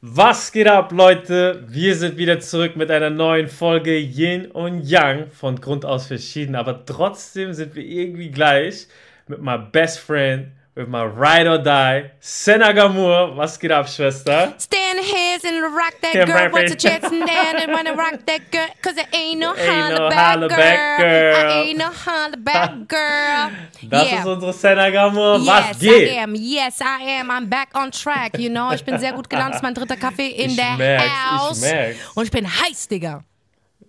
Was geht ab, Leute? Wir sind wieder zurück mit einer neuen Folge Yin und Yang. Von Grund aus verschieden, aber trotzdem sind wir irgendwie gleich mit my best friend, with my ride or die, Senagamur. Was geht ab, Schwester? Stand here and rock that Yeah, girl. chest in there and wanna rock that girl. Cause there ain't no Ain't no holla back holla girl. girl. I ain't no holla back girl. Das yeah. ist unsere Senagamur. Was Yes, geht? I am. Yes, I am. I'm back on track, you know. Ich bin sehr gut gelaunt. Das ist mein dritter Kaffee in Ich der merk's, ich House. merk's. Und ich bin heiß, Digga.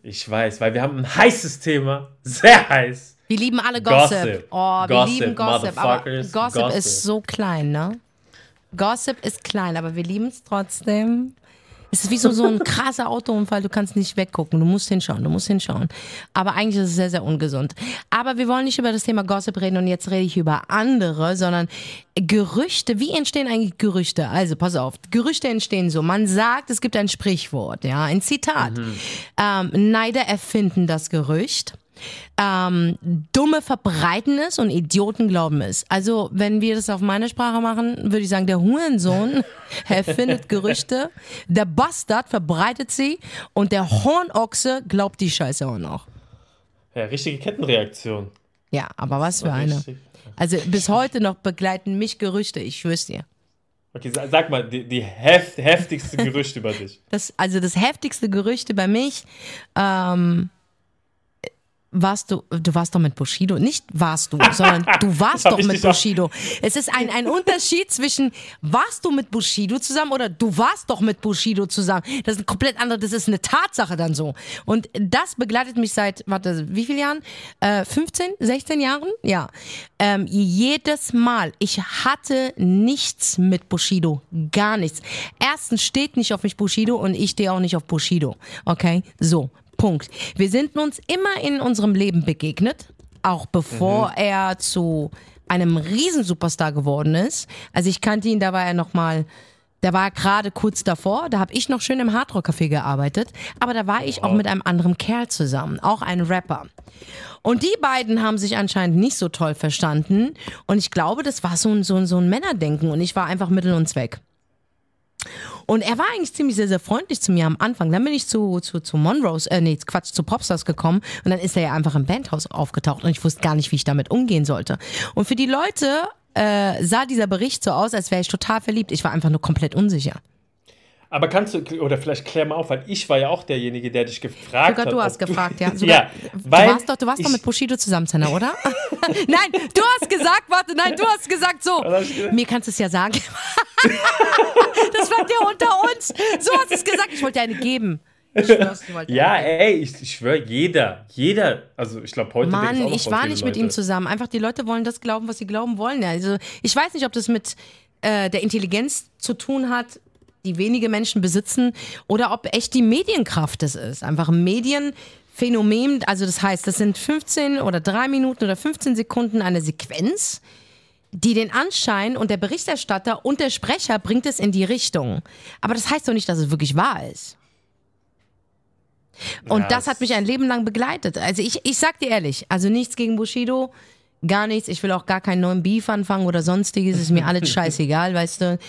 Ich weiß, weil wir haben ein heißes Thema. Sehr heiß. Wir lieben alle Gossip. Gossip. Oh, wir Gossip, lieben Gossip. Aber. Gossip, Gossip. ist so klein, ne? Gossip ist klein, aber wir lieben es trotzdem. Es ist wie so, so ein krasser Autounfall, du kannst nicht weggucken, du musst hinschauen, du musst hinschauen. Aber eigentlich ist es sehr, sehr ungesund. Aber wir wollen nicht über das Thema Gossip reden und jetzt rede ich über andere, sondern Gerüchte. Wie entstehen eigentlich Gerüchte? Also, pass auf, Gerüchte entstehen so. Man sagt, es gibt ein Sprichwort, ja, ein Zitat. Ähm, Neider erfinden das Gerücht. Ähm, Dumme verbreiten es und Idioten glauben es. Also, wenn wir das auf meine Sprache machen, würde ich sagen, der Hurensohn erfindet Gerüchte, der Bastard verbreitet sie und der Hornochse glaubt die Scheiße auch noch. Ja, richtige Kettenreaktion. Ja, aber was für eine. Richtig. Also, bis heute noch begleiten mich Gerüchte, ich schwör's dir. Okay, sa- sag mal, die, die heft, heftigste Gerücht über dich. Das, also das heftigste Gerüchte bei mich, ähm, warst du, du warst doch mit Bushido, nicht warst du, sondern du warst doch mit Bushido. Es ist ein, ein Unterschied zwischen warst du mit Bushido zusammen oder du warst doch mit Bushido zusammen. Das ist ein komplett andere, das ist eine Tatsache dann so. Und das begleitet mich seit, warte, wie viele Jahren? Äh, 15, 16 Jahren? Ja. Ähm, jedes Mal. Ich hatte nichts mit Bushido. Gar nichts. Erstens steht nicht auf mich Bushido und ich stehe auch nicht auf Bushido. Okay? So. Punkt. Wir sind uns immer in unserem Leben begegnet, auch bevor er zu einem Riesensuperstar geworden ist. Also ich kannte ihn, da war er noch mal, da war er gerade kurz davor, da habe ich noch schön im Hardrock Café gearbeitet, aber da war ich auch mit einem anderen Kerl zusammen, auch ein Rapper. Und die beiden haben sich anscheinend nicht so toll verstanden und ich glaube, das war so ein, so ein, so ein Männerdenken und ich war einfach Mittel und Zweck. Und er war eigentlich ziemlich sehr, sehr freundlich zu mir am Anfang. Dann bin ich zu, zu, zu Monrose, äh, nee, Quatsch, zu Popstars gekommen und dann ist er ja einfach im Bandhaus aufgetaucht und ich wusste gar nicht, wie ich damit umgehen sollte. Und für die Leute äh, sah dieser Bericht so aus, als wäre ich total verliebt. Ich war einfach nur komplett unsicher. Aber kannst du, oder vielleicht klär mal auf, weil ich war ja auch derjenige, der dich gefragt Sogar hat. du ob hast gefragt, ja. Sogar, ja, du weil warst doch, du warst doch mit Bushido zusammen, Senna, oder? nein, du hast gesagt, warte, nein, du hast gesagt so. Mir kannst du es ja sagen. das bleibt ja unter uns. So hast du es gesagt. Ich wollte dir eine geben. Ich schwör's, Ja, eine ey, ich, ich schwöre, jeder, jeder, also ich glaube heute. Mann, ich voll war nicht mit Leute. ihm zusammen. Einfach die Leute wollen das glauben, was sie glauben wollen. Also ich weiß nicht, ob das mit äh, der Intelligenz zu tun hat, die wenige Menschen besitzen, oder ob echt die Medienkraft es ist. Einfach ein Medienphänomen. Also das heißt, das sind 15 oder 3 Minuten oder 15 Sekunden eine Sequenz, die den Anschein und der Berichterstatter und der Sprecher bringt es in die Richtung. Aber das heißt doch nicht, dass es wirklich wahr ist. Und Ja, das hat mich ein Leben lang begleitet. Also ich, ich sag dir ehrlich, also nichts gegen Bushido, gar nichts. Ich will auch gar keinen neuen Beef anfangen oder sonstiges. Ist mir alles scheißegal, weißt du.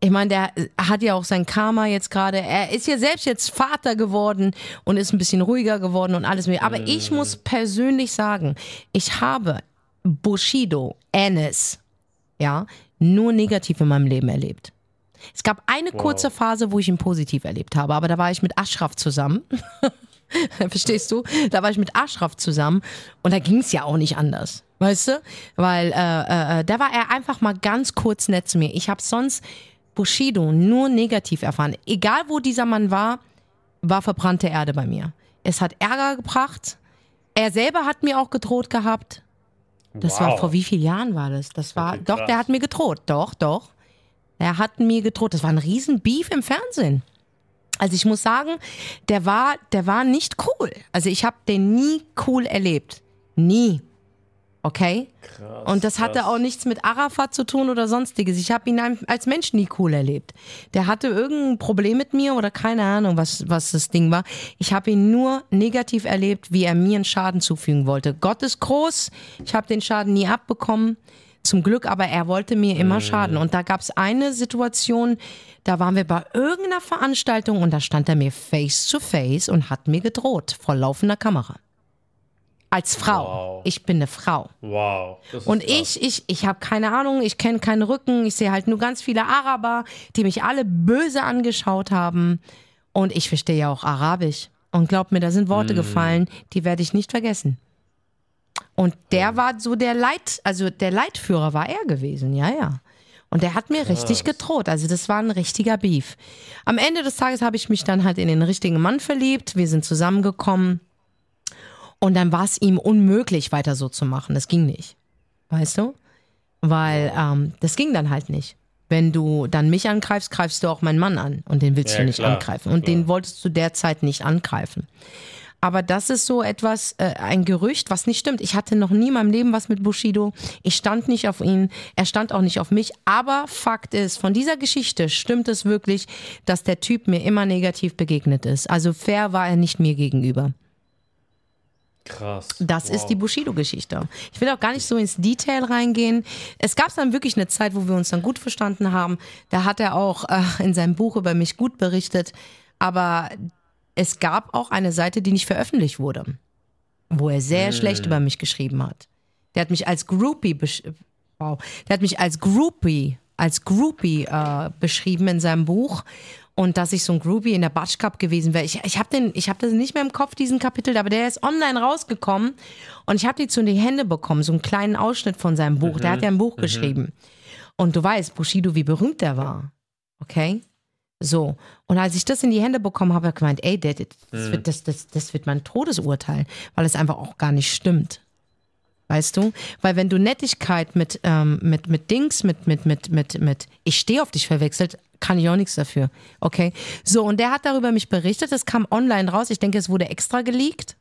Ich meine, der hat ja auch sein Karma jetzt gerade. Er ist ja selbst jetzt Vater geworden und ist ein bisschen ruhiger geworden und alles mehr. Aber ich muss persönlich sagen, ich habe Bushido, Ennis, ja, nur negativ in meinem Leben erlebt. Es gab eine kurze Phase, wo ich ihn positiv erlebt habe, aber da war ich mit Ashraf zusammen. Verstehst du? Da war ich mit Ashraf zusammen und da ging es ja auch nicht anders. Weißt du? Weil äh, äh, da war er einfach mal ganz kurz nett zu mir. Ich habe sonst Bushido nur negativ erfahren. Egal wo dieser Mann war, war verbrannte Erde bei mir. Es hat Ärger gebracht. Er selber hat mir auch gedroht gehabt. Das war Wow. vor wie vielen Jahren war das? Das war Okay, doch, der hat mir gedroht. Doch, doch. Er hat mir gedroht. Das war ein riesen Beef im Fernsehen. Also ich muss sagen, der war, der war nicht cool. Also ich habe den nie cool erlebt. Nie. Okay? Krass, Und das hatte krass. auch nichts mit Arafat zu tun oder sonstiges. Ich habe ihn als Mensch nie cool erlebt. Der hatte irgendein Problem mit mir oder keine Ahnung, was, was das Ding war. Ich habe ihn nur negativ erlebt, wie er mir einen Schaden zufügen wollte. Gott ist groß. Ich habe den Schaden nie abbekommen. Zum Glück, aber er wollte mir immer schaden. Und da gab es eine Situation, da waren wir bei irgendeiner Veranstaltung und da stand er mir face to face und hat mir gedroht vor laufender Kamera. Als Frau. Wow. Ich bin eine Frau. Wow. Und krass. ich, ich, ich habe keine Ahnung, ich kenne keinen Rücken, ich sehe halt nur ganz viele Araber, die mich alle böse angeschaut haben. Und ich verstehe ja auch Arabisch. Und glaub mir, da sind Worte gefallen, die werde ich nicht vergessen. Und der war so der Leit, also der Leitführer war er gewesen, ja, ja. Und der hat mir richtig gedroht. Also das war ein richtiger Beef. Am Ende des Tages habe ich mich dann halt in den richtigen Mann verliebt. Wir sind zusammengekommen. Und dann war es ihm unmöglich, weiter so zu machen. Das ging nicht. Weißt du? Weil ähm, das ging dann halt nicht. Wenn du dann mich angreifst, greifst du auch meinen Mann an. Und den willst Ja, du nicht klar, angreifen. Und den wolltest du derzeit nicht angreifen. Aber das ist so etwas, äh, ein Gerücht, was nicht stimmt. Ich hatte noch nie in meinem Leben was mit Bushido. Ich stand nicht auf ihn. Er stand auch nicht auf mich. Aber Fakt ist, von dieser Geschichte stimmt es wirklich, dass der Typ mir immer negativ begegnet ist. Also fair war er nicht mir gegenüber. Krass. Das wow. ist die Bushido-Geschichte. Ich will auch gar nicht so ins Detail reingehen. Es gab dann wirklich eine Zeit, wo wir uns dann gut verstanden haben. Da hat er auch äh, in seinem Buch über mich gut berichtet. Aber es gab auch eine Seite, die nicht veröffentlicht wurde, wo er sehr schlecht über mich geschrieben hat. Der hat mich als Groupie, besch wow, der hat mich als Groupie, als Groupie äh, beschrieben in seinem Buch. Und dass ich so ein Groupie in der Batsch Cup gewesen wäre. Ich, ich habe hab das nicht mehr im Kopf, diesen Kapitel, aber der ist online rausgekommen und ich habe die zu in die Hände bekommen, so einen kleinen Ausschnitt von seinem Buch. Der hat ja ein Buch geschrieben. Und du weißt, Bushido, wie berühmt der war. Okay? So. Und als ich das in die Hände bekommen habe, habe ich gemeint, ey, das, das, wird, das, das, das wird mein Todesurteil, weil es einfach auch gar nicht stimmt. Weißt du? Weil wenn du Nettigkeit mit, ähm, mit, mit Dings, mit, mit, mit, mit, mit ich stehe auf dich verwechselt, kann ich auch nichts dafür. Okay? So, und der hat darüber mich berichtet, es kam online raus, ich denke, es wurde extra geleakt,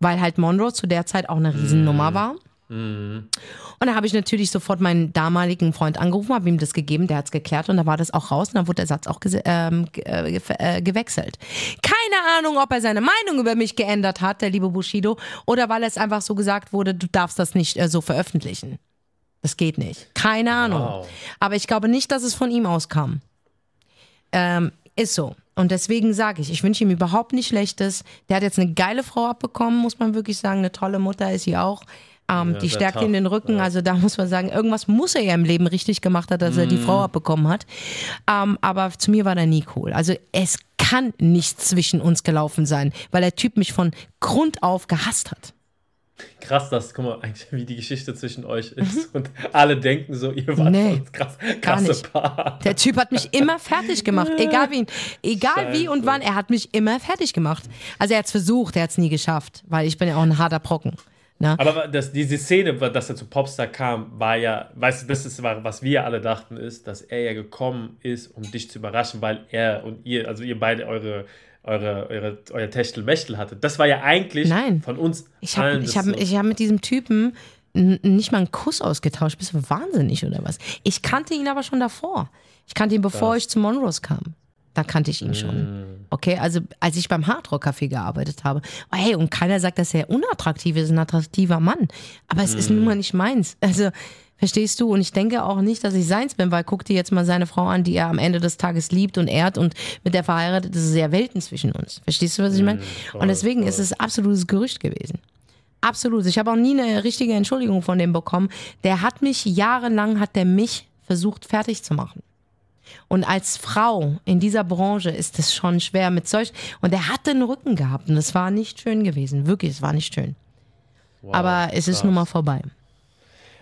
weil halt Monroe zu der Zeit auch eine Riesennummer war. Und da habe ich natürlich sofort meinen damaligen Freund angerufen, habe ihm das gegeben, der hat es geklärt und da war das auch raus und dann wurde der Satz auch ähm, äh, ge- äh, gewechselt. Keine Ahnung, ob er seine Meinung über mich geändert hat, der liebe Bushido, oder weil es einfach so gesagt wurde, du darfst das nicht äh, so veröffentlichen. Das geht nicht. Keine Ahnung. Wow. Aber ich glaube nicht, dass es von ihm auskam. Ähm, ist so. Und deswegen sage ich, ich wünsche ihm überhaupt nicht Schlechtes. Der hat jetzt eine geile Frau abbekommen, muss man wirklich sagen. Eine tolle Mutter ist sie auch. Ähm, Ja, die stärkt ihm den Rücken. Ja. Also da muss man sagen, irgendwas muss er ja im Leben richtig gemacht haben, dass er die Mhm. Frau abbekommen hat. Ähm, aber zu mir war der nie cool. Also es kann nicht zwischen uns gelaufen sein, weil der Typ mich von Grund auf gehasst hat. Krass, das, guck mal, eigentlich, wie die Geschichte zwischen euch ist. Und alle denken so, ihr wart Mhm. Nee, krass, gar krasse nicht. Paar. Der Typ hat mich immer fertig gemacht, egal wie, egal wie und wann, er hat mich immer fertig gemacht. Also er hat es versucht, er hat es nie geschafft, weil ich bin ja auch ein harter Brocken. Ne? Aber das, diese Szene, dass er zu Popstar kam, war ja, weißt du, das ist, war, was wir alle dachten, ist, dass er ja gekommen ist, um dich zu überraschen, weil er und ihr, also ihr beide eure, eure, eure, euer Techtelmechtel hattet. Das war ja eigentlich Nein. von uns Ich habe allen ich das hab, so. hab mit diesem Typen nicht mal einen Kuss ausgetauscht. Bist du wahnsinnig oder was? Ich kannte ihn aber schon davor. Ich kannte ihn, bevor Das. ich zu Monrose kam. Da kannte ich ihn schon. Okay, also als ich beim Hardrock Café gearbeitet habe. Oh, hey, und keiner sagt, dass er unattraktiv ist, ein attraktiver Mann. Aber es ist nun mal nicht meins. Also, verstehst du? Und ich denke auch nicht, dass ich seins bin, weil guck dir jetzt mal seine Frau an, die er am Ende des Tages liebt und ehrt und mit der verheiratet ist, ist ja Welten zwischen uns. Verstehst du, was ich meine? voll, Und deswegen ist es absolutes Gerücht gewesen. Absolut. Ich habe auch nie eine richtige Entschuldigung von dem bekommen. Der hat mich jahrelang, hat der mich versucht fertig zu machen. Und als Frau in dieser Branche ist es schon schwer mit solch. Und er hatte einen Rücken gehabt und es war nicht schön gewesen. Wirklich, es war nicht schön. Wow, Aber es ist krass. nun mal vorbei.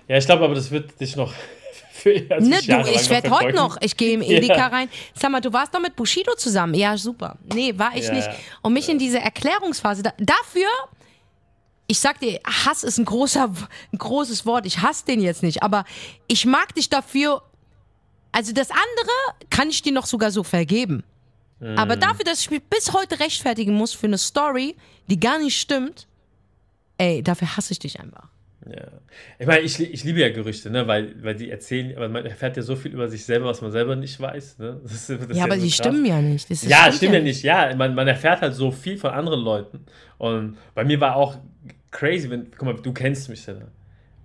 Ja, ich glaube aber, das wird dich noch für also Ne, du, ich werde heute noch, ich gehe im Edeka Ja. rein. Sag mal, du warst doch mit Bushido zusammen. Ja, super. Nee, war ich Ja, nicht. ja. Und mich in diese Erklärungsphase, da, dafür, ich sag dir, Hass ist ein, großer, ein großes Wort. Ich hasse den jetzt nicht, aber ich mag dich dafür. Also das andere kann ich dir noch sogar so vergeben. Aber Mhm. dafür, dass ich mich bis heute rechtfertigen muss für eine Story, die gar nicht stimmt, ey, dafür hasse ich dich einfach. Ja. Ich meine, ich, ich liebe ja Gerüchte, ne? weil, weil die erzählen, aber man erfährt ja so viel über sich selber, was man selber nicht weiß. Ne? Das das ist ja, aber so die krass. stimmen ja nicht. Das, Ja, stimmt ja nicht. Ja, man, man erfährt halt so viel von anderen Leuten. Und bei mir war auch crazy, wenn, guck mal, du kennst mich ja.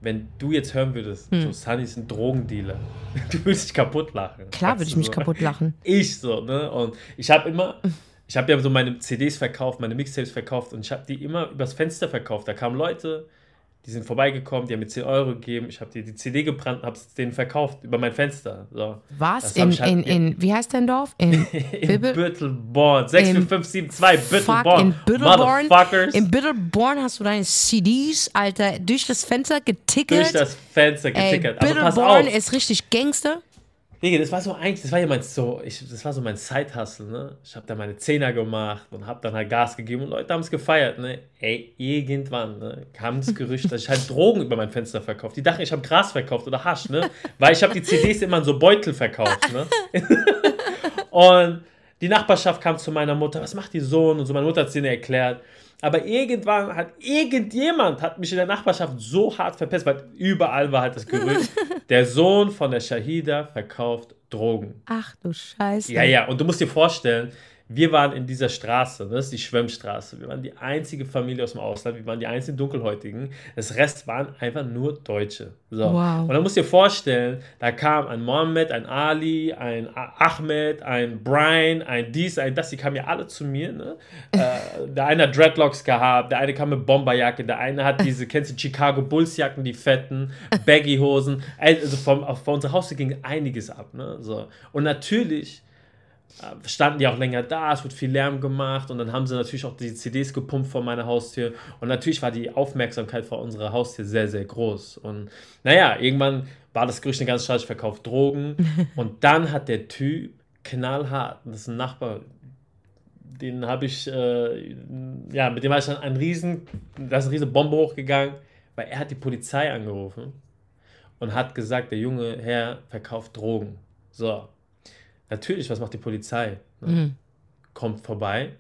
Wenn du jetzt hören würdest, so Sunny ist ein Drogendealer, du würdest dich kaputt lachen. Klar würde ich mich so? kaputt lachen. Ich so, ne? Und ich habe immer, ich habe ja so meine CDs verkauft, meine Mixtapes verkauft und ich habe die immer übers Fenster verkauft. Da kamen Leute, die sind vorbeigekommen, die haben mir 10 Euro gegeben, ich habe dir die CD gebrannt und habe es denen verkauft über mein Fenster. So. Was? In, halt in, in, wie heißt dein Dorf? In in? Büttelborn, 64572 Fuck, Büttelborn, in. Motherfuckers. In Bittelborn hast du deine CDs, Alter, durch das Fenster getickert. durch das Fenster Ey, getickert. Aber pass Bittelborn auf, ist richtig Gangster. Digga, das war so eigentlich, das war ja mein so, ich, das war so mein Side-Hustle, ne? Ich habe da meine Zehner gemacht und habe dann halt Gas gegeben und Leute haben es gefeiert, ne? Ey, irgendwann, ne, kam das Gerücht, dass ich halt Drogen über mein Fenster verkauft. Die dachten, ich habe Gras verkauft oder Hasch, ne? Weil ich habe die CDs immer in so Beutel verkauft, ne? und die Nachbarschaft kam zu meiner Mutter, was macht die Sohn? Und so, meine Mutter hat es denen erklärt. Aber irgendwann hat irgendjemand hat mich in der Nachbarschaft so hart verpesst, weil überall war halt das Gerücht, der Sohn von der Shahida verkauft Drogen. Ach du Scheiße. Ja, ja, und du musst dir vorstellen, wir waren in dieser Straße, das ist die Schwemmstraße. Wir waren die einzige Familie aus dem Ausland, wir waren die einzigen Dunkelhäutigen. Das Rest waren einfach nur Deutsche. So. Wow. Und dann musst du dir vorstellen, da kam ein Mohammed, ein Ali, ein Ahmed, ein Brian, ein dies, ein das, die kamen ja alle zu mir. Ne? äh, der eine hat Dreadlocks gehabt, der eine kam mit Bomberjacke, der eine hat diese, kennst du Chicago Bulls Jacken, die fetten, Baggy-Hosen. Also vom, auf, vor unser Haus ging einiges ab. Ne? So. Und natürlich standen die auch länger da, es wird viel Lärm gemacht und dann haben sie natürlich auch die CDs gepumpt vor meiner Haustür und natürlich war die Aufmerksamkeit vor unserer Haustür sehr, sehr groß und naja, irgendwann war das Gerücht eine ganze Straße, ich verkaufe Drogen und dann hat der Typ knallhart, das ist ein Nachbar, den habe ich, äh, ja, mit dem war ich dann ein riesen, da ist eine riesen Bombe hochgegangen, weil er hat die Polizei angerufen und hat gesagt, der junge Herr verkauft Drogen. So. Natürlich, was macht die Polizei? Ne? Kommt vorbei.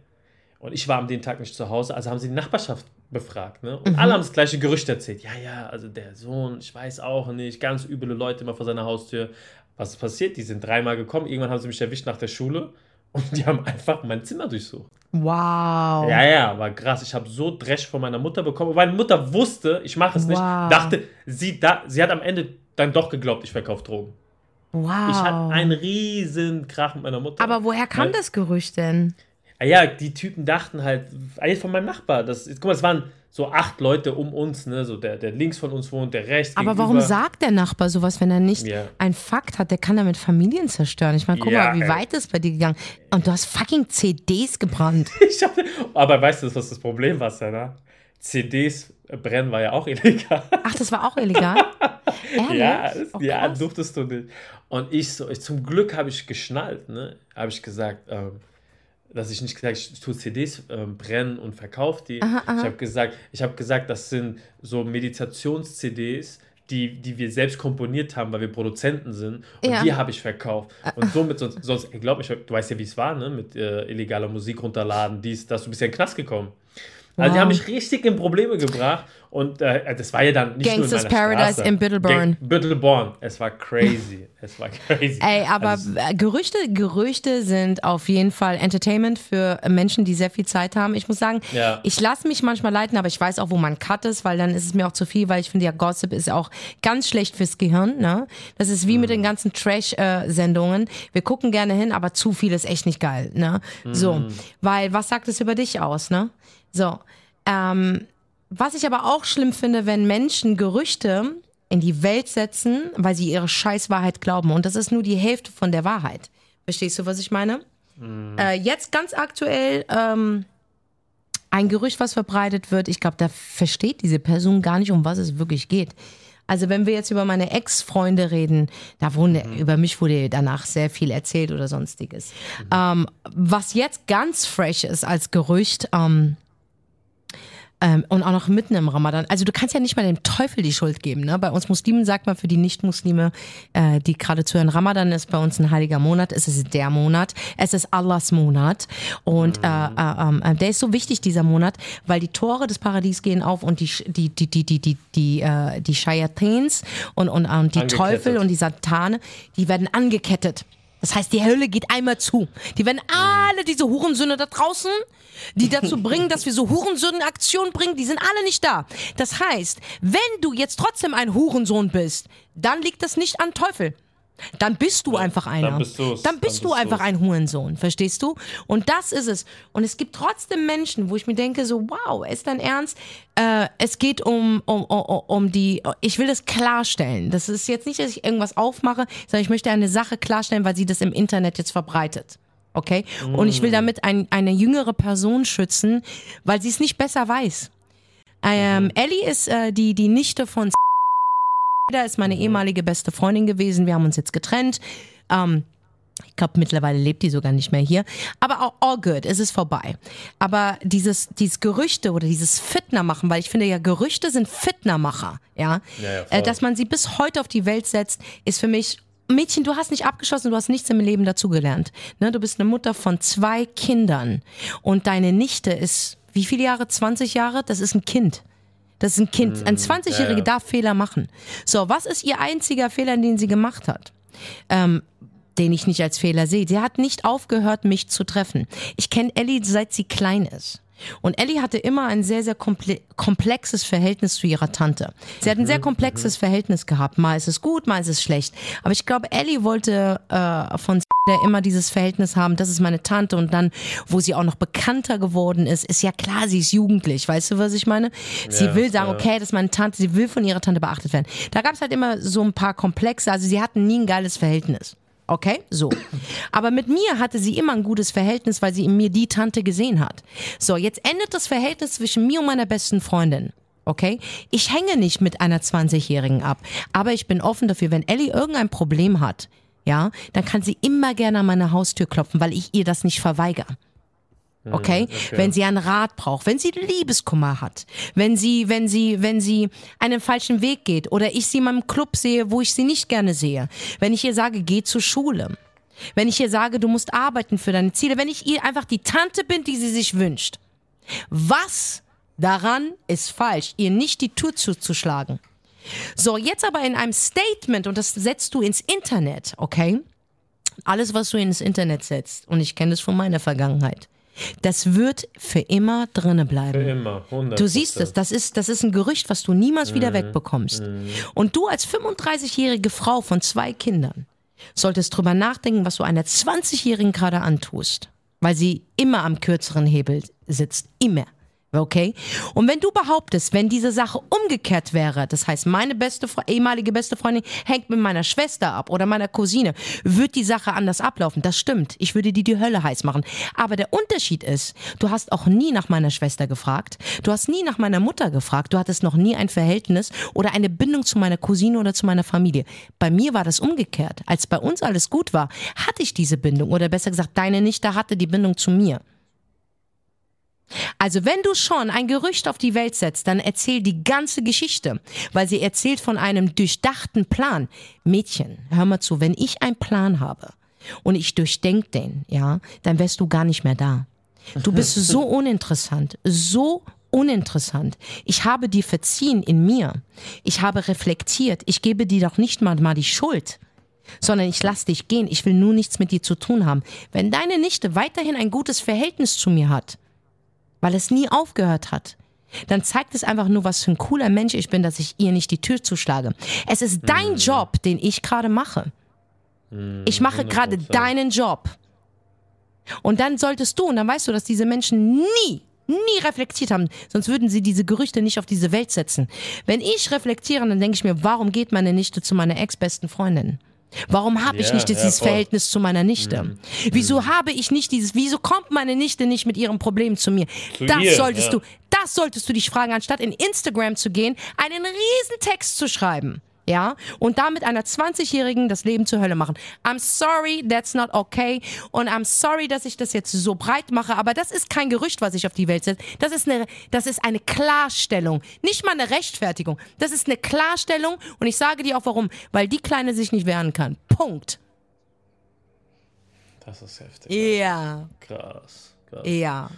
Und ich war am den Tag nicht zu Hause, also haben sie die Nachbarschaft befragt. Ne? Und alle haben das gleiche Gerücht erzählt. Ja, ja, also der Sohn, ich weiß auch nicht, ganz üble Leute immer vor seiner Haustür. Was ist passiert? Die sind dreimal gekommen, irgendwann haben sie mich erwischt nach der Schule und die haben einfach mein Zimmer durchsucht. Wow. Ja, ja, war krass. Ich habe so Dresch von meiner Mutter bekommen. Und meine Mutter wusste, ich mache es nicht. Wow. Dachte, sie, da, sie hat am Ende dann doch geglaubt, ich verkaufe Drogen. Wow. Ich hatte einen riesen Krach mit meiner Mutter. Aber woher kam Weil- das Gerücht denn? Ah Ja, die Typen dachten halt, eigentlich von meinem Nachbar. Das, guck mal, es waren so acht Leute um uns, ne? So der, der links von uns wohnt, der rechts. Aber warum gegenüber. sagt der Nachbar sowas, wenn er nicht Ja. einen Fakt hat? Der kann damit Familien zerstören. Ich meine, guck Ja, mal, wie ey. weit ist bei dir gegangen? Und du hast fucking CDs gebrannt. Ich hab, aber weißt du, was das Problem war, Sarah? CDs brennen war ja auch illegal. Ach, das war auch illegal? Ja, das, Oh, ja, durftest du nicht. Und ich so, ich, zum Glück habe ich geschnallt, ne? Habe ich gesagt, ähm, dass ich nicht gesagt, ich tue CDs ähm, brennen und verkaufe die. Aha, aha. Ich habe gesagt, ich habe gesagt, das sind so Meditations-CDs, die, die wir selbst komponiert haben, weil wir Produzenten sind. Und Ja. die habe ich verkauft. Und somit, sonst, sonst ey, glaub mich, du weißt ja, wie es war, ne? Mit äh, illegaler Musik runterladen, dies, das, du bist ja in den Knast gekommen. Also die Wow. haben mich richtig in Probleme gebracht und äh, das war ja dann nicht Gangsters nur in meiner Paradise Straße. in Bittelborn. Gang- Bittelborn. Es war crazy. es war crazy. Ey, aber Also, Gerüchte, Gerüchte sind auf jeden Fall Entertainment für Menschen, die sehr viel Zeit haben. Ich muss sagen, Ja. ich lasse mich manchmal leiten, aber ich weiß auch, wo man cut ist, weil dann ist es mir auch zu viel, weil ich finde ja, Gossip ist auch ganz schlecht fürs Gehirn. Ne? Das ist wie mit den ganzen Trash-Sendungen. Wir gucken gerne hin, aber zu viel ist echt nicht geil. Ne? So, weil was sagt es über dich aus? Ne? So, ähm, was ich aber auch schlimm finde, wenn Menschen Gerüchte in die Welt setzen, weil sie ihre Scheißwahrheit glauben. Und das ist nur die Hälfte von der Wahrheit. Verstehst du, was ich meine? Äh, jetzt ganz aktuell ähm, ein Gerücht, was verbreitet wird. Ich glaube, da versteht diese Person gar nicht, um was es wirklich geht. Also wenn wir jetzt über meine Ex-Freunde reden, da wurde, über mich wurde danach sehr viel erzählt oder sonstiges. Ähm, was jetzt ganz fresh ist als Gerücht, ähm, ähm, und auch noch mitten im Ramadan. Also du kannst ja nicht mal dem Teufel die Schuld geben. Ne? Bei uns Muslimen sagt man für die Nicht-Muslime, äh, die gerade zuhören, Ramadan ist bei uns ein heiliger Monat. Es ist der Monat. Es ist Allahs Monat. Und äh, äh, äh, der ist so wichtig, dieser Monat, weil die Tore des Paradies gehen auf und die, die, die, die, die, die, die, äh, die Shayatins und, und, und die. Teufel und die Satane, die werden angekettet. Das heißt, die Hölle geht einmal zu. Die werden alle diese Hurensöhne da draußen, die dazu bringen, dass wir so Hurensöhnen-Aktionen bringen, die sind alle nicht da. Das heißt, wenn du jetzt trotzdem ein Hurensohn bist, dann liegt das nicht an Teufel. Dann bist du einfach einer. dann bist du's. Dann bist Dann du bist einfach du's. ein Hurensohn, verstehst du? Und das ist es. Und es gibt trotzdem Menschen, wo ich mir denke, so, wow, ist dein Ernst? Äh, es geht um, um, um, um die, ich will das klarstellen. Das ist jetzt nicht, dass ich irgendwas aufmache, sondern ich möchte eine Sache klarstellen, weil sie das im Internet jetzt verbreitet. Okay? Und ich will damit ein, eine jüngere Person schützen, weil sie es nicht besser weiß. Ähm, Ellie ist äh, die, die Nichte von da ist meine ehemalige beste Freundin gewesen. Wir haben uns jetzt getrennt. Ähm, ich glaube, mittlerweile lebt die sogar nicht mehr hier. Aber all, all good, es ist vorbei. Aber dieses, dieses Gerüchte oder dieses Fitner machen, weil ich finde ja, Gerüchte sind Fitnermacher, ja. Ja, ja, äh, dass man sie bis heute auf die Welt setzt, ist für mich. Mädchen, du hast nicht abgeschlossen, du hast nichts im Leben dazugelernt. Ne, du bist eine Mutter von zwei Kindern. Und deine Nichte ist, wie viele Jahre? 20 Jahre? Das ist ein Kind. Das ist ein Kind. Ein 20-Jährige ja, ja. darf Fehler machen. So, was ist ihr einziger Fehler, den sie gemacht hat? Ähm, den ich nicht als Fehler sehe. Sie hat nicht aufgehört, mich zu treffen. Ich kenne Ellie, seit sie klein ist. Und Ellie hatte immer ein sehr, sehr komple komplexes Verhältnis zu ihrer Tante. Sie hat ein sehr komplexes Verhältnis gehabt. Mal ist es gut, mal ist es schlecht. Aber ich glaube, Ellie wollte äh, von der immer dieses Verhältnis haben, das ist meine Tante und dann, wo sie auch noch bekannter geworden ist, ist ja klar, sie ist jugendlich, weißt du, was ich meine? Sie Ja, will sagen, ja. okay, das ist meine Tante, sie will von ihrer Tante beachtet werden. Da gab es halt immer so ein paar Komplexe, also sie hatten nie ein geiles Verhältnis. Okay, so. Aber mit mir hatte sie immer ein gutes Verhältnis, weil sie in mir die Tante gesehen hat. So, jetzt endet das Verhältnis zwischen mir und meiner besten Freundin. Okay? Ich hänge nicht mit einer 20-Jährigen ab. Aber ich bin offen dafür, wenn Ellie irgendein Problem hat, ja, dann kann sie immer gerne an meine Haustür klopfen, weil ich ihr das nicht verweigere. Okay? okay. Wenn sie einen Rat braucht, wenn sie Liebeskummer hat, wenn sie, wenn sie, wenn sie einen falschen Weg geht oder ich sie in meinem Club sehe, wo ich sie nicht gerne sehe, wenn ich ihr sage, geh zur Schule, wenn ich ihr sage, du musst arbeiten für deine Ziele, wenn ich ihr einfach die Tante bin, die sie sich wünscht. Was daran ist falsch, ihr nicht die Tür zuzuschlagen? So, jetzt aber in einem Statement, und das setzt du ins Internet, okay? Alles, was du ins Internet setzt, und ich kenne das von meiner Vergangenheit, das wird für immer drinne bleiben. Für immer, 100 Du siehst es, das ist, das ist ein Gerücht, was du niemals wieder wegbekommst. Und du als 35-jährige Frau von zwei Kindern solltest drüber nachdenken, was du einer 20-Jährigen gerade antust. Weil sie immer am kürzeren Hebel sitzt. Immer. Okay? Und wenn du behauptest, wenn diese Sache umgekehrt wäre, das heißt, meine beste, ehemalige beste Freundin hängt mit meiner Schwester ab oder meiner Cousine, wird die Sache anders ablaufen. Das stimmt. Ich würde dir die Hölle heiß machen. Aber der Unterschied ist, du hast auch nie nach meiner Schwester gefragt. Du hast nie nach meiner Mutter gefragt. Du hattest noch nie ein Verhältnis oder eine Bindung zu meiner Cousine oder zu meiner Familie. Bei mir war das umgekehrt. Als bei uns alles gut war, hatte ich diese Bindung oder besser gesagt, deine Nichte hatte die Bindung zu mir. Also wenn du schon ein Gerücht auf die Welt setzt, dann erzähl die ganze Geschichte, weil sie erzählt von einem durchdachten Plan. Mädchen, hör mal zu, wenn ich einen Plan habe und ich durchdenk den, ja, dann wärst du gar nicht mehr da. Du bist so uninteressant, so uninteressant. Ich habe dir verziehen in mir. Ich habe reflektiert. Ich gebe dir doch nicht mal, mal die Schuld sondern ich lass dich gehen. Ich will nur nichts mit dir zu tun haben. Wenn deine Nichte weiterhin ein gutes Verhältnis zu mir hat, weil es nie aufgehört hat, dann zeigt es einfach nur, was für ein cooler Mensch ich bin, dass ich ihr nicht die Tür zuschlage. Es ist dein Job, den ich gerade mache. Ich mache gerade 100%. deinen Job. Und dann solltest du, und dann weißt du, dass diese Menschen nie, nie reflektiert haben, sonst würden sie diese Gerüchte nicht auf diese Welt setzen. Wenn ich reflektiere, dann denke ich mir, warum geht meine Nichte zu meiner ex-besten Freundin? Warum habe ich Ja, nicht ja, dieses voll. Verhältnis zu meiner Nichte? Mhm. Wieso habe ich nicht dieses, wieso kommt meine Nichte nicht mit ihrem Problem zu mir? Zu das ihr, solltest ja. du, das solltest du dich fragen, anstatt in Instagram zu gehen, einen riesen Text zu schreiben. Ja, und damit einer 20-Jährigen das Leben zur Hölle machen. I'm sorry, that's not okay. Und I'm sorry, dass ich das jetzt so breit mache, aber das ist kein Gerücht, was ich auf die Welt setze. Das ist eine, das ist eine Klarstellung. Nicht mal eine Rechtfertigung. Das ist eine Klarstellung und ich sage dir auch warum. Weil die Kleine sich nicht wehren kann. Punkt. Das ist heftig. Ja, Krass. krass. ja.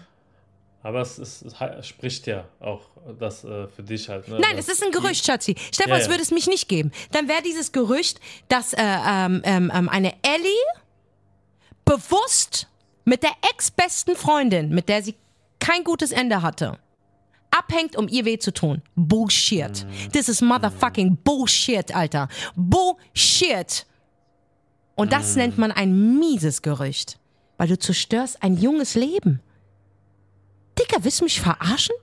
Aber es, ist, es spricht ja auch das äh, für dich halt. Ne? Nein, Das- es ist ein Gerücht, Schatzi. Dir vor, Ja, es ja. würde es mich nicht geben. Dann wäre dieses Gerücht, dass äh, ähm, ähm, ähm, eine Ellie bewusst mit der ex-besten Freundin, mit der sie kein gutes Ende hatte, abhängt, um ihr weh zu tun. Bullshit. This is motherfucking Bullshit, Alter. Bullshit. Und das nennt man ein mieses Gerücht. Weil du zerstörst ein junges Leben. Dicker, willst du mich verarschen?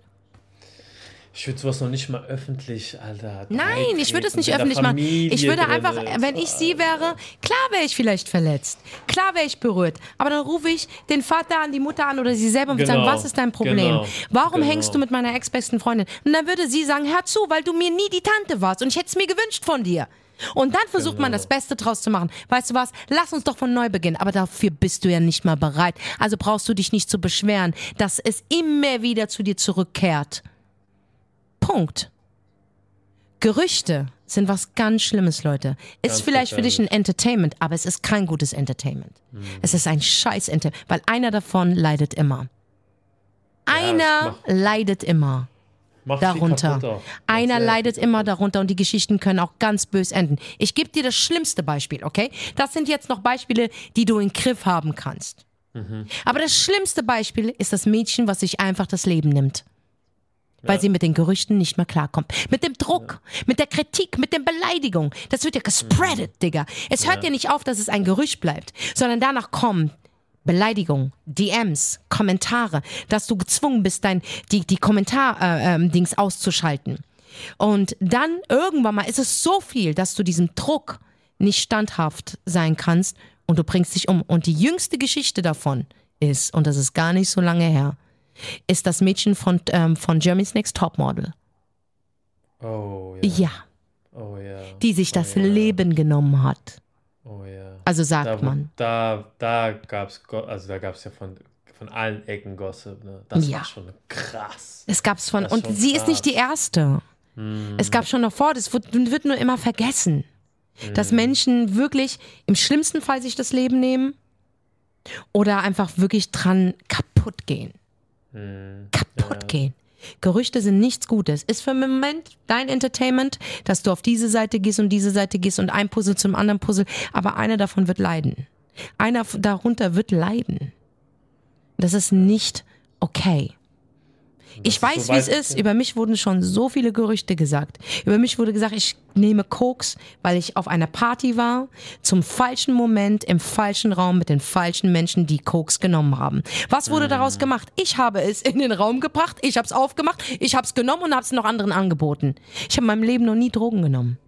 Ich würde sowas noch nicht mal öffentlich, Alter. Nein, ich würde es nicht öffentlich machen. Ich würde einfach, wenn ich sie wäre, klar wäre ich vielleicht verletzt. Klar wäre ich berührt. Aber dann rufe ich den Vater an, die Mutter an oder sie selber und würde sagen, Genau, was ist dein Problem? genau, Warum genau. hängst du mit meiner ex-besten Freundin? Und dann würde sie sagen, hör zu, weil du mir nie die Tante warst und ich hätte es mir gewünscht von dir. Und dann versucht man Genau. das Beste draus zu machen. Weißt du was? Lass uns doch von neu beginnen. Aber dafür bist du ja nicht mal bereit. Also brauchst du dich nicht zu beschweren, dass es immer wieder zu dir zurückkehrt. Punkt. Gerüchte sind was ganz Schlimmes, Leute. Ist Ganz vielleicht für dich ein Entertainment, aber es ist kein gutes Entertainment. Mhm. Es ist ein scheiß Entertainment, weil einer davon leidet immer. es Einer leidet immer Macht darunter. Einer leidet immer darunter und die Geschichten können auch ganz bös enden. Ich gebe dir das schlimmste Beispiel, okay? Das sind jetzt noch Beispiele, die du in Griff haben kannst. Mhm. Aber das schlimmste Beispiel ist das Mädchen, was sich einfach das Leben nimmt. Weil Ja. sie mit den Gerüchten nicht mehr klarkommt. Mit dem Druck, mit der Kritik, mit den Beleidigungen. Das wird ja gespreadet, Digga. Es hört ja. nicht auf, dass es ein Gerücht bleibt, sondern danach kommen Beleidigung, DMs, Kommentare, dass du gezwungen bist, dein, die, die Kommentar-Dings auszuschalten. Und dann irgendwann mal ist es so viel, dass du diesem Druck nicht standhaft sein kannst und du bringst dich um. Und die jüngste Geschichte davon ist, und das ist gar nicht so lange her, ist das Mädchen von, ähm, von Germany's Next Topmodel. Oh ja. Ja, Oh ja. die sich das oh, ja. Leben genommen hat. Oh ja. Also sagt Da, man. da, da gab's, Go- also da gab's ja von, von allen Ecken Gossip, ne? Das Ja. war schon krass. Es gab's von, Das ist und sie ist krass. nicht die erste. Hm. Es gab schon davor, das wird, wird nur immer vergessen. Dass Hm. Menschen wirklich im schlimmsten Fall sich das Leben nehmen oder einfach wirklich dran kaputt gehen. Hm. Kaputt Ja. gehen. Gerüchte sind nichts Gutes. Ist für einen Moment dein Entertainment, dass du auf diese Seite gehst und diese Seite gehst und ein Puzzle zum anderen Puzzle, aber einer davon wird leiden. Einer darunter wird leiden. Das ist nicht okay. Ich weiß, so wie es ist. Über mich wurden schon so viele Gerüchte gesagt. Über mich wurde gesagt, ich nehme Koks, weil ich auf einer Party war, zum falschen Moment, im falschen Raum mit den falschen Menschen, die Koks genommen haben. Was wurde daraus gemacht? Ich habe es in den Raum gebracht, ich habe es aufgemacht, ich habe es genommen und habe es noch anderen angeboten. Ich habe in meinem Leben noch nie Drogen genommen.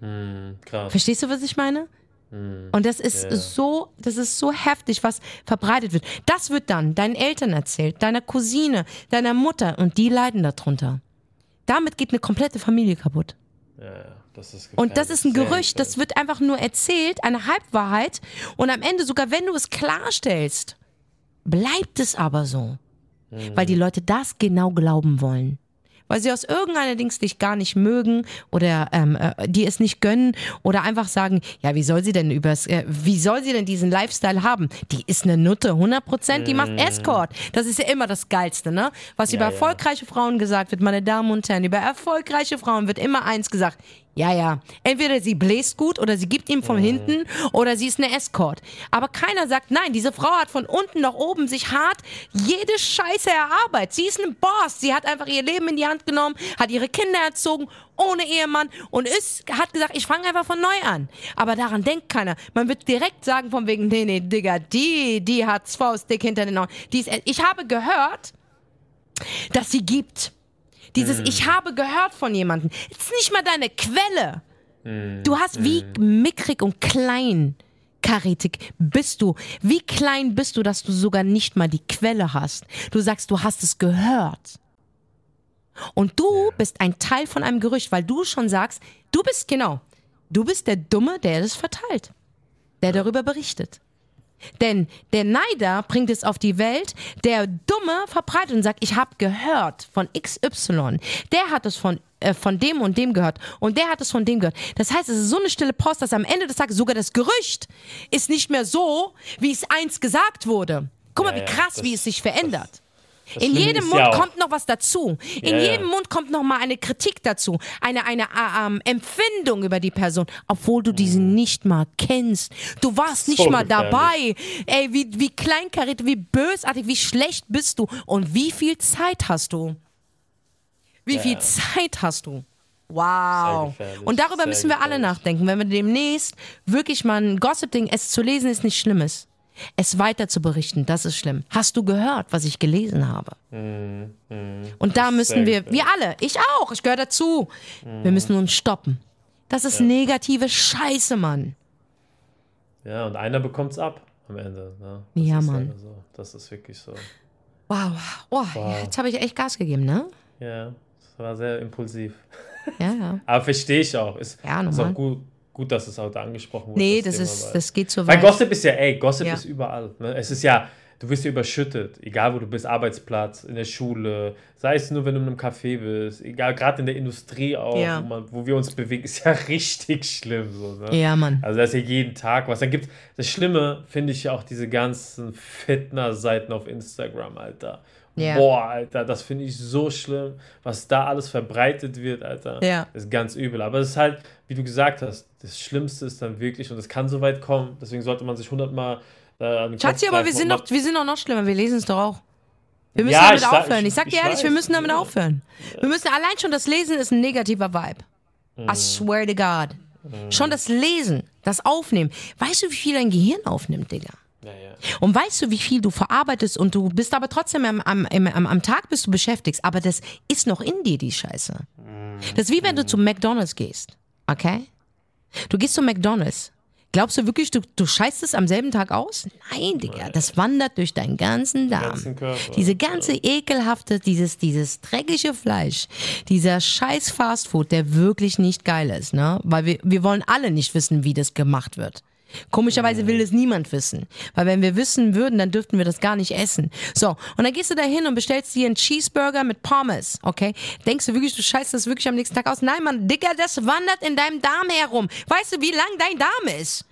Hm. Verstehst du, was ich meine? Hm. Und das ist Ja. so, das ist so heftig, was verbreitet wird. Das wird dann deinen Eltern erzählt, deiner Cousine, deiner Mutter und die leiden darunter. Damit geht eine komplette Familie kaputt. Ja, ja, das ist Und das ist ein Gerücht, das wird einfach nur erzählt, eine Halbwahrheit. Und am Ende, sogar wenn du es klarstellst, bleibt es aber so. Weil die Leute das genau glauben wollen. Weil sie aus irgendeiner Dings dich gar nicht mögen oder ähm, äh, die es nicht gönnen oder einfach sagen, ja, wie soll sie denn übers, äh, wie soll sie denn diesen Lifestyle haben? Die ist eine Nutte, 100 Prozent, die macht Escort. Das ist ja immer das Geilste, ne? Was über ja. erfolgreiche Frauen gesagt wird, meine Damen und Herren, über erfolgreiche Frauen wird immer eins gesagt. Ja, ja. Entweder sie bläst gut oder sie gibt ihm von hinten oder sie ist eine Escort. Aber keiner sagt, nein, diese Frau hat von unten nach oben sich hart jede Scheiße erarbeitet. Sie ist ein Boss. Sie hat einfach ihr Leben in die Hand genommen, hat ihre Kinder erzogen, ohne Ehemann und ist, hat gesagt, ich fange einfach von neu an. Aber daran denkt keiner. Man wird direkt sagen von wegen, nee, nee, Digga, die, die hat's faustdick hinter den Augen. Die ist, ich habe gehört, dass sie gibt. Dieses Ich habe gehört von jemandem. Ist nicht mal deine Quelle. Du hast wie mickrig und klein. Karitik bist du. Wie klein bist du, dass du sogar nicht mal die Quelle hast? Du sagst, du hast es gehört. Und du bist ein Teil von einem Gerücht, weil du schon sagst, du bist genau, du bist der Dumme, der das verteilt, der darüber berichtet. Denn der Neider bringt es auf die Welt, der Dumme verbreitet und sagt, ich habe gehört von XY. Der hat es von, äh, von dem und dem gehört und der hat es von dem gehört. Das heißt, es ist so eine stille Post, dass am Ende des Tages sogar das Gerücht ist nicht mehr so, wie es einst gesagt wurde. Guck mal, Ja, wie krass, das- wie es sich verändert. Das In jedem Mund ja kommt noch was dazu. In Ja, ja. jedem Mund kommt noch mal eine Kritik dazu, eine eine äh, ähm, Empfindung über die Person, obwohl du diesen nicht mal kennst. Du warst nicht Mhm. So mal gefährlich. dabei. Ey, wie wie kleinkariert, wie bösartig, wie schlecht bist du und wie viel Zeit hast du? Wie viel Zeit hast du? Wow. Und darüber sehr müssen wir alle nachdenken. Wenn wir demnächst wirklich mal ein Gossip-Ding, es zu lesen ist nicht Schlimmes. Es weiter zu berichten, das ist schlimm. Hast du gehört, was ich gelesen habe? Und da müssen wir, wir alle, ich auch, ich gehöre dazu. Wir müssen uns stoppen. Das ist negative Scheiße, Mann. Ja, und einer bekommt's ab am Ende. Ne? Ja, Mann. So. Das ist wirklich so. Wow. Oh, jetzt habe ich echt Gas gegeben, ne? Ja, das war sehr impulsiv. Ja, ja. Aber verstehe ich auch. Ist, Ja, ist auch gut, gut, dass es heute angesprochen wurde. Nee, das Thema, ist, weil- das geht so Weil weit. Gossip ist ja, ey, Gossip Ja. ist überall. Ne? Es ist ja, du wirst ja überschüttet, egal wo du bist, Arbeitsplatz, in der Schule, sei es nur, wenn du in einem Café bist, egal, gerade in der Industrie auch, Ja. wo, man, wo wir uns bewegen, ist ja richtig schlimm. So, ne? Ja, Mann. Also das ist ja jeden Tag was. Dann gibt das Schlimme, finde ich ja auch diese ganzen Fitner-Seiten auf Instagram, Alter. Ja. Boah, Alter, das finde ich so schlimm, was da alles verbreitet wird, Alter. Ja. Das ist ganz übel. Aber es ist halt, wie du gesagt hast, das Schlimmste ist dann wirklich, und es kann so weit kommen, deswegen sollte man sich hundertmal äh, Schatzi, aber wir sind, und doch, wir sind auch noch schlimmer. Wir lesen es doch auch. Wir müssen Ja, damit ich aufhören. Ich, ich- sag dir ich ehrlich, wir weiß. müssen damit aufhören. Wir müssen allein schon das Lesen ist ein negativer Vibe. Mhm. I swear to God. Schon das Lesen, das Aufnehmen. Weißt du, wie viel dein Gehirn aufnimmt, Digga? Ja, ja. Und weißt du, wie viel du verarbeitest und du bist aber trotzdem am, am, am, am- Tag bist du beschäftigt, aber das ist noch in dir, die Scheiße. Das ist wie wenn du zum McDonalds gehst, okay? Du gehst zum McDonalds. Glaubst du wirklich, du, du scheißt es am selben Tag aus? Nein, Digga, das wandert durch deinen ganzen Darm. ganzen. Diese ganze ekelhafte, dieses, dieses dreckige Fleisch, dieser scheiß Fastfood, der wirklich nicht geil ist, ne? Weil wir, wir wollen alle nicht wissen, wie das gemacht wird. Komischerweise will das niemand wissen. Weil wenn wir wissen würden, dann dürften wir das gar nicht essen. So, und dann gehst du da hin und bestellst dir einen Cheeseburger mit Pommes, okay? Denkst du wirklich, du scheißt das wirklich am nächsten Tag aus? Nein, Mann, Digga, das wandert in deinem Darm herum. Weißt du, wie lang dein Darm ist?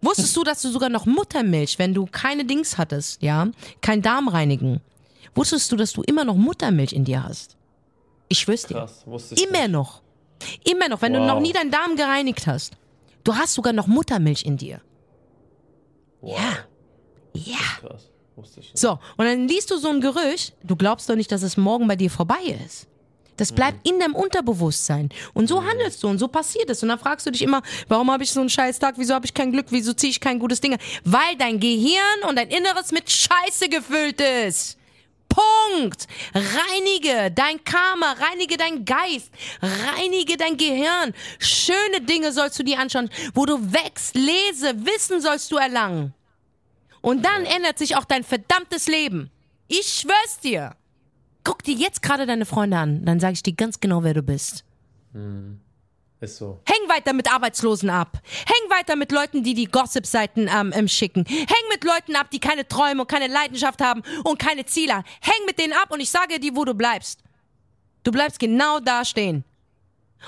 Wusstest du, dass du sogar noch Muttermilch, wenn du keine Dings hattest, ja, kein Darmreinigen, wusstest du, dass du immer noch Muttermilch in dir hast? Ich schwör's dir. Krass, wusste ich Immer nicht. noch. Immer noch, wenn du Wow. noch nie deinen Darm gereinigt hast. Du hast sogar noch Muttermilch in dir. Wow, Ja. krass, wusste ich nicht. So, und dann liest du so ein Gerücht, du glaubst doch nicht, dass es morgen bei dir vorbei ist. Das bleibt in deinem Unterbewusstsein. Und so handelst du und so passiert es. Und dann fragst du dich immer, warum habe ich so einen scheiß Tag, wieso habe ich kein Glück, wieso ziehe ich kein gutes Ding? Weil dein Gehirn und dein Inneres mit Scheiße gefüllt ist. Punkt. Reinige dein Karma, reinige dein Geist, reinige dein Gehirn. Schöne Dinge sollst du dir anschauen, wo du wächst, lese, Wissen sollst du erlangen. Und dann ändert sich auch dein verdammtes Leben. Ich schwör's dir. Guck dir jetzt gerade deine Freunde an, dann sage ich dir ganz genau, wer du bist. Ist so. Häng weiter mit Arbeitslosen ab. Häng weiter mit Leuten, die die Gossip-Seiten ähm, ähm, schicken. Häng mit Leuten ab, die keine Träume und keine Leidenschaft haben und keine Ziele. haben. Häng mit denen ab und ich sage dir, wo du bleibst. Du bleibst genau da stehen.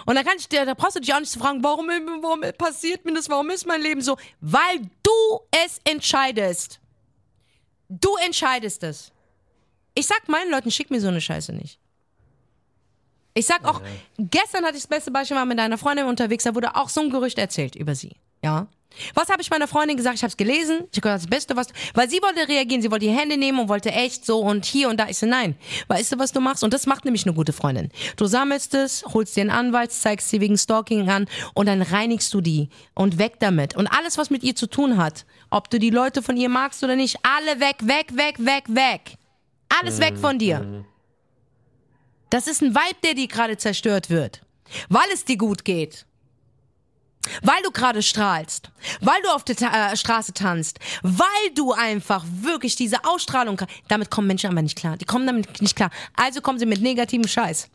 Und dann kann ich dir, da brauchst du dich auch nicht zu fragen, warum, warum passiert mir das, warum ist mein Leben so? Weil du es entscheidest. Du entscheidest es. Ich sag meinen Leuten, schick mir so eine Scheiße nicht. Ich sag auch, gestern hatte ich das beste Beispiel, war mit einer Freundin unterwegs, da wurde auch so ein Gerücht erzählt über sie. Ja. Was habe ich meiner Freundin gesagt? Ich habe es gelesen. Ich habe das Beste, was. Weil sie wollte reagieren, sie wollte die Hände nehmen und wollte echt so und hier und da. Ich so, nein. Weißt du, was du machst? Und das macht nämlich eine gute Freundin. Du sammelst es, holst dir einen Anwalt, zeigst sie wegen Stalking an und dann reinigst du die und weg damit. Und alles, was mit ihr zu tun hat, ob du die Leute von ihr magst oder nicht, alle weg, weg, weg, weg, weg. Alles weg von dir. Das ist ein Vibe, der dir gerade zerstört wird. Weil es dir gut geht. Weil du gerade strahlst. Weil du auf der Ta äh, Straße tanzt. Weil du einfach wirklich diese Ausstrahlung. Damit kommen Menschen aber nicht klar. Die kommen damit nicht klar. Also kommen sie mit negativem Scheiß.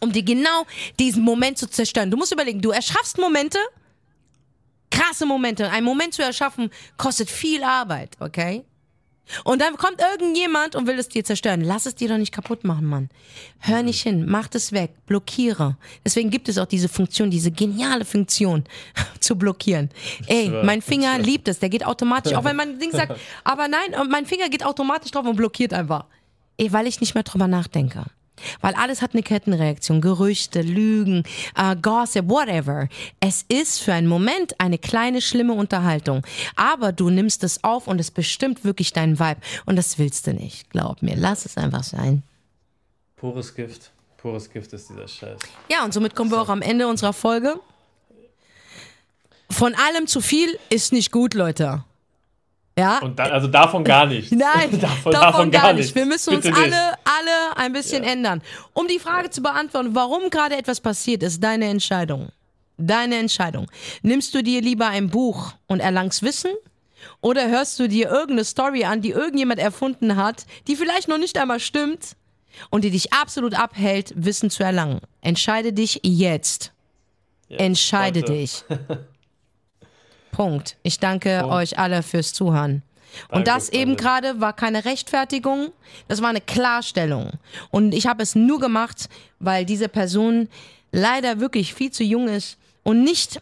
Um dir genau diesen Moment zu zerstören. Du musst überlegen, du erschaffst Momente. Krasse Momente. Ein Moment zu erschaffen kostet viel Arbeit, okay? Und dann kommt irgendjemand und will es dir zerstören. Lass es dir doch nicht kaputt machen, Mann. Hör nicht hin, mach das weg, blockiere. Deswegen gibt es auch diese Funktion, diese geniale Funktion zu blockieren. Ey, mein Finger liebt es, der geht automatisch, auch wenn mein Ding sagt, aber nein, mein Finger geht automatisch drauf und blockiert einfach. Ey, weil ich nicht mehr drüber nachdenke. Weil alles hat eine Kettenreaktion, Gerüchte, Lügen, äh, Gossip, whatever. Es ist für einen Moment eine kleine, schlimme Unterhaltung. Aber du nimmst es auf und es bestimmt wirklich deinen Vibe. Und das willst du nicht. Glaub mir, lass es einfach sein. Pures Gift. Pures Gift ist dieser Scheiß. Ja, und somit kommen wir auch am Ende unserer Folge. Von allem zu viel ist nicht gut, Leute. Ja, Und da, also davon gar nicht. Nein, davon, davon, gar, nicht. Wir müssen uns Bitte alle, nicht. Alle ein bisschen ändern. Um die Frage zu beantworten, warum gerade etwas passiert, ist deine Entscheidung. Deine Entscheidung. Nimmst du dir lieber ein Buch und erlangst Wissen? Oder hörst du dir irgendeine Story an, die irgendjemand erfunden hat, die vielleicht noch nicht einmal stimmt und die dich absolut abhält, Wissen zu erlangen? Entscheide dich jetzt. Ja, Entscheide heute. dich. Punkt. Ich danke Punkt. euch alle fürs Zuhören. Und das eben gerade war keine Rechtfertigung, das war eine Klarstellung. Und ich habe es nur gemacht, weil diese Person leider wirklich viel zu jung ist und nicht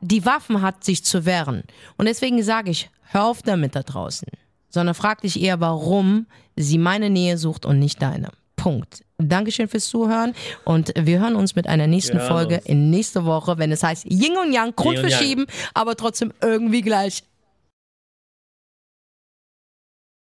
die Waffen hat, sich zu wehren. Und deswegen sage ich, hör auf damit da draußen. Sondern frag dich eher, warum sie meine Nähe sucht und nicht deine. Punkt. Dankeschön fürs Zuhören und wir hören uns mit einer nächsten Folge in nächste Woche, wenn es heißt Yin und Yang, Grund verschieben, aber trotzdem irgendwie gleich.